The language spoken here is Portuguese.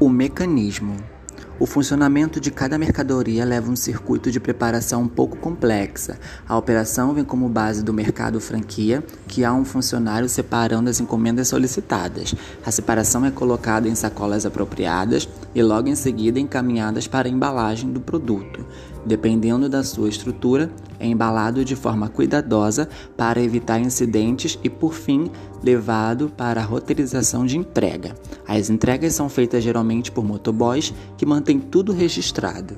Mecanismo o funcionamento de cada mercadoria leva um circuito de preparação um pouco complexa. A operação vem como base do mercado franquia, que há um funcionário separando as encomendas solicitadas. A separação é colocada em sacolas apropriadas e logo em seguida encaminhadas para a embalagem do produto. Dependendo da sua estrutura, é embalado de forma cuidadosa para evitar incidentes e, por fim, levado para a roteirização de entrega. As entregas são feitas geralmente por motoboys que mantêm tudo registrado.